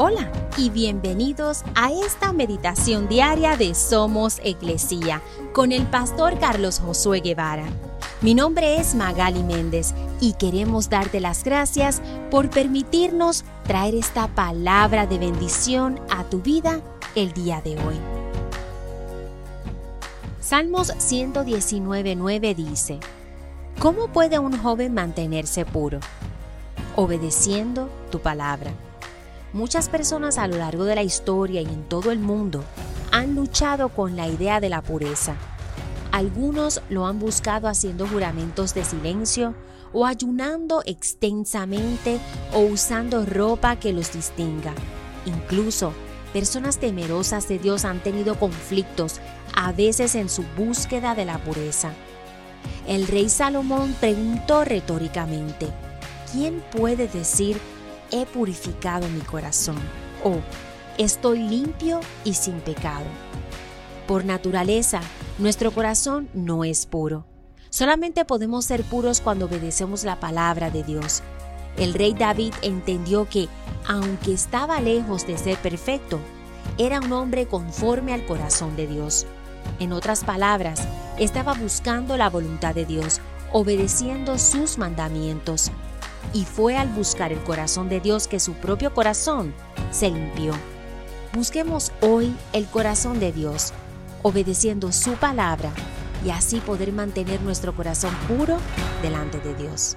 Hola y bienvenidos a esta meditación diaria de Somos Iglesia con el pastor Carlos Josué Guevara. Mi nombre es Magali Méndez y queremos darte las gracias por permitirnos traer esta palabra de bendición a tu vida el día de hoy. Salmos 119.9 dice, ¿Cómo puede un joven mantenerse puro? Obedeciendo tu palabra. Muchas personas a lo largo de la historia y en todo el mundo han luchado con la idea de la pureza. Algunos lo han buscado haciendo juramentos de silencio o ayunando extensamente o usando ropa que los distinga. Incluso personas temerosas de Dios han tenido conflictos, a veces en su búsqueda de la pureza. El rey Salomón preguntó retóricamente, ¿quién puede decir he purificado mi corazón o estoy limpio y sin pecado. Por naturaleza, nuestro corazón no es puro. Solamente podemos ser puros cuando obedecemos la palabra de Dios. El rey David entendió que, aunque estaba lejos de ser perfecto, era un hombre conforme al corazón de Dios. En otras palabras, estaba buscando la voluntad de Dios, obedeciendo sus mandamientos y fue al buscar el corazón de Dios que su propio corazón se limpió. Busquemos hoy el corazón de Dios, obedeciendo su palabra y así poder mantener nuestro corazón puro delante de Dios.